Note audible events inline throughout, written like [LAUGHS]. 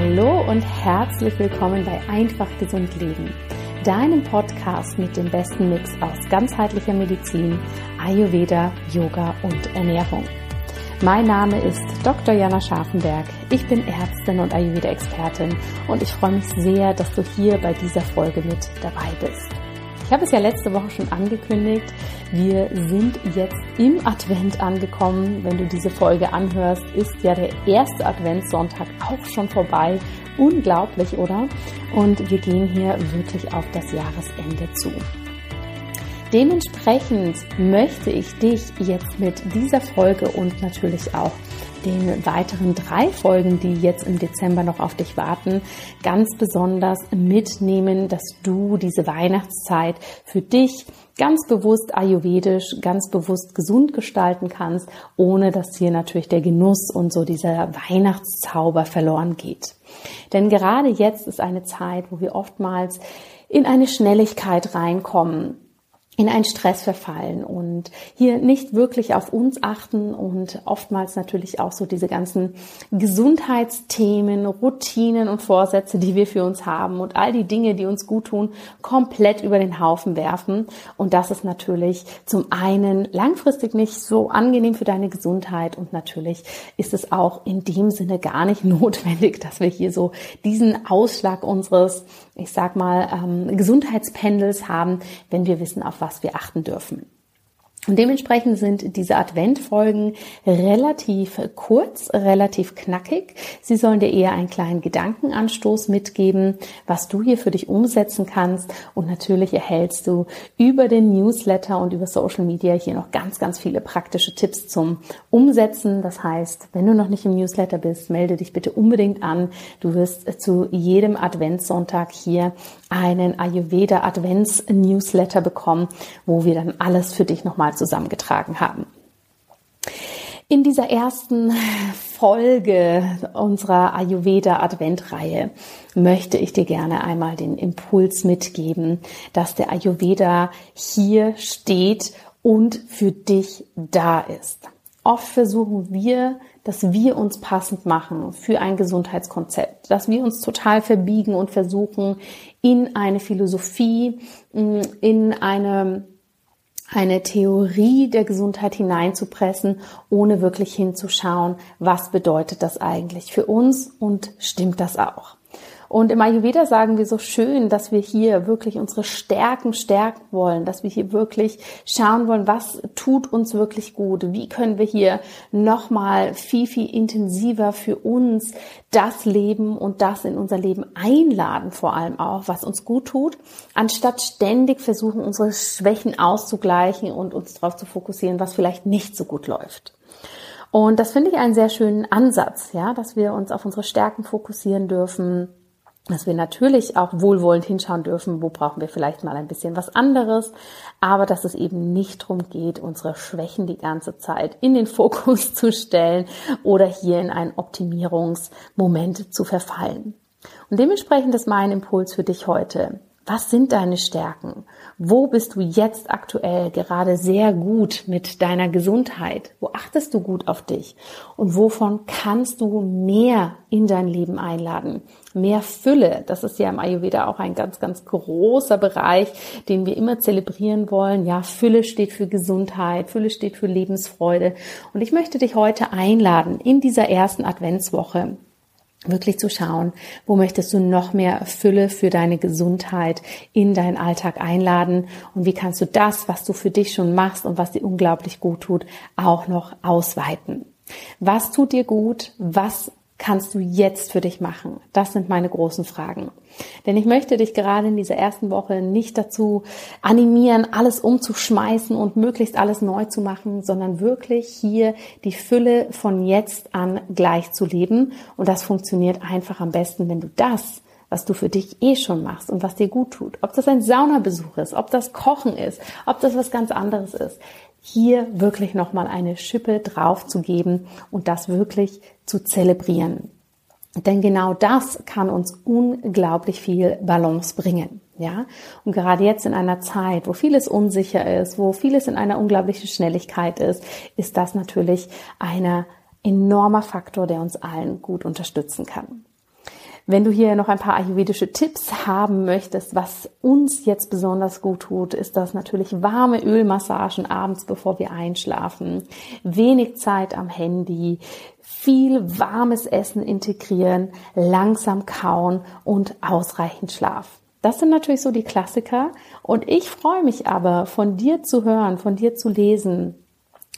Hallo und herzlich willkommen bei Einfach Gesund Leben, deinem Podcast mit dem besten Mix aus ganzheitlicher Medizin, Ayurveda, Yoga und Ernährung. Mein Name ist Dr. Jana Scharfenberg. Ich bin Ärztin und Ayurveda-Expertin und ich freue mich sehr, dass du hier bei dieser Folge mit dabei bist. Ich habe es ja letzte Woche schon angekündigt. Wir sind jetzt im Advent angekommen. Wenn du diese Folge anhörst, ist ja der erste Adventssonntag auch schon vorbei. Unglaublich, oder? Und wir gehen hier wirklich auf das Jahresende zu. Dementsprechend möchte ich dich jetzt mit dieser Folge und natürlich auch den weiteren drei Folgen, die jetzt im Dezember noch auf dich warten, ganz besonders mitnehmen, dass du diese Weihnachtszeit für dich ganz bewusst ayurvedisch, ganz bewusst gesund gestalten kannst, ohne dass hier natürlich der Genuss und so dieser Weihnachtszauber verloren geht. Denn gerade jetzt ist eine Zeit, wo wir oftmals in eine Schnelligkeit reinkommen in einen Stress verfallen und hier nicht wirklich auf uns achten und oftmals natürlich auch so diese ganzen Gesundheitsthemen, Routinen und Vorsätze, die wir für uns haben und all die Dinge, die uns gut tun, komplett über den Haufen werfen. Und das ist natürlich zum einen langfristig nicht so angenehm für deine Gesundheit und natürlich ist es auch in dem Sinne gar nicht [LAUGHS] notwendig, dass wir hier so diesen Ausschlag unseres ich sag mal, ähm, Gesundheitspendels haben, wenn wir wissen, auf was wir achten dürfen. Und dementsprechend sind diese Adventfolgen relativ kurz, relativ knackig. Sie sollen dir eher einen kleinen Gedankenanstoß mitgeben, was du hier für dich umsetzen kannst. Und natürlich erhältst du über den Newsletter und über Social Media hier noch ganz, ganz viele praktische Tipps zum Umsetzen. Das heißt, wenn du noch nicht im Newsletter bist, melde dich bitte unbedingt an. Du wirst zu jedem Adventssonntag hier einen Ayurveda Advents Newsletter bekommen, wo wir dann alles für dich nochmal zusammengetragen haben. In dieser ersten Folge unserer Ayurveda Adventreihe möchte ich dir gerne einmal den Impuls mitgeben, dass der Ayurveda hier steht und für dich da ist. Oft versuchen wir dass wir uns passend machen für ein Gesundheitskonzept, dass wir uns total verbiegen und versuchen, in eine Philosophie, in eine eine Theorie der Gesundheit hineinzupressen, ohne wirklich hinzuschauen, was bedeutet das eigentlich für uns und stimmt das auch. Und im Ayurveda sagen wir so schön, dass wir hier wirklich unsere Stärken stärken wollen, dass wir hier wirklich schauen wollen, was tut uns wirklich gut, wie können wir hier nochmal viel, viel intensiver für uns das Leben und das in unser Leben einladen, vor allem auch, was uns gut tut, anstatt ständig versuchen, unsere Schwächen auszugleichen und uns darauf zu fokussieren, was vielleicht nicht so gut läuft. Und das finde ich einen sehr schönen Ansatz, ja, dass wir uns auf unsere Stärken fokussieren dürfen, dass wir natürlich auch wohlwollend hinschauen dürfen, wo brauchen wir vielleicht mal ein bisschen was anderes, aber dass es eben nicht darum geht, unsere Schwächen die ganze Zeit in den Fokus [LAUGHS] zu stellen oder hier in einen Optimierungsmoment zu verfallen. Und dementsprechend ist mein Impuls für dich heute. Was sind deine Stärken? Wo bist du jetzt aktuell gerade sehr gut mit deiner Gesundheit? Wo achtest du gut auf dich? Und wovon kannst du mehr in dein Leben einladen? Mehr Fülle, das ist ja im Ayurveda auch ein ganz, ganz großer Bereich, den wir immer zelebrieren wollen. Ja, Fülle steht für Gesundheit, Fülle steht für Lebensfreude. Und ich möchte dich heute einladen, in dieser ersten Adventswoche wirklich zu schauen, wo möchtest du noch mehr Fülle für deine Gesundheit in deinen Alltag einladen und wie kannst du das, was du für dich schon machst und was dir unglaublich gut tut, auch noch ausweiten. Was tut dir gut? Was kannst du jetzt für dich machen? Das sind meine großen Fragen. Denn ich möchte dich gerade in dieser ersten Woche nicht dazu animieren, alles umzuschmeißen und möglichst alles neu zu machen, sondern wirklich hier die Fülle von jetzt an gleich zu leben. Und das funktioniert einfach am besten, wenn du das was du für dich eh schon machst und was dir gut tut. Ob das ein Saunabesuch ist, ob das Kochen ist, ob das was ganz anderes ist. Hier wirklich nochmal eine Schippe drauf zu geben und das wirklich zu zelebrieren. Denn genau das kann uns unglaublich viel Balance bringen. Ja, und gerade jetzt in einer Zeit, wo vieles unsicher ist, wo vieles in einer unglaublichen Schnelligkeit ist, ist das natürlich ein enormer Faktor, der uns allen gut unterstützen kann. Wenn du hier noch ein paar ayurvedische Tipps haben möchtest, was uns jetzt besonders gut tut, ist das natürlich warme Ölmassagen abends, bevor wir einschlafen, wenig Zeit am Handy, viel warmes Essen integrieren, langsam kauen und ausreichend Schlaf. Das sind natürlich so die Klassiker. Und ich freue mich aber, von dir zu hören, von dir zu lesen.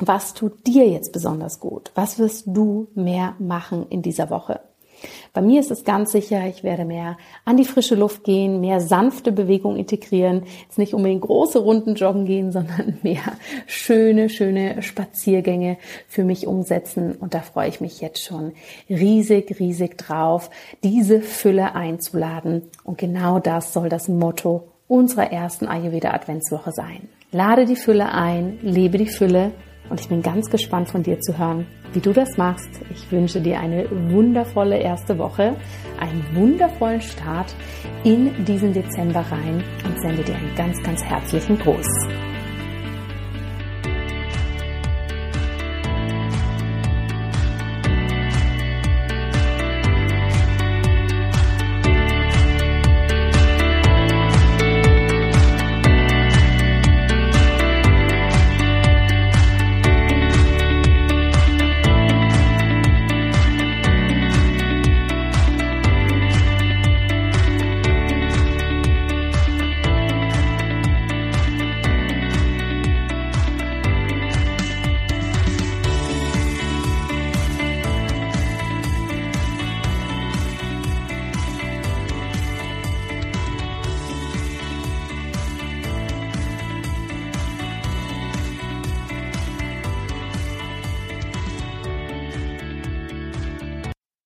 Was tut dir jetzt besonders gut? Was wirst du mehr machen in dieser Woche? Bei mir ist es ganz sicher, ich werde mehr an die frische Luft gehen, mehr sanfte Bewegung integrieren, jetzt nicht unbedingt große Runden joggen gehen, sondern [LAUGHS] mehr schöne, schöne Spaziergänge für mich umsetzen. Und da freue ich mich jetzt schon riesig, riesig drauf, diese Fülle einzuladen. Und genau das soll das Motto unserer ersten Ayurveda Adventswoche sein. Lade die Fülle ein, lebe die Fülle und ich bin ganz gespannt von dir zu hören, wie du das machst. Ich wünsche dir eine wundervolle erste Woche, einen wundervollen Start in diesen Dezember rein und sende dir einen ganz, ganz herzlichen Gruß.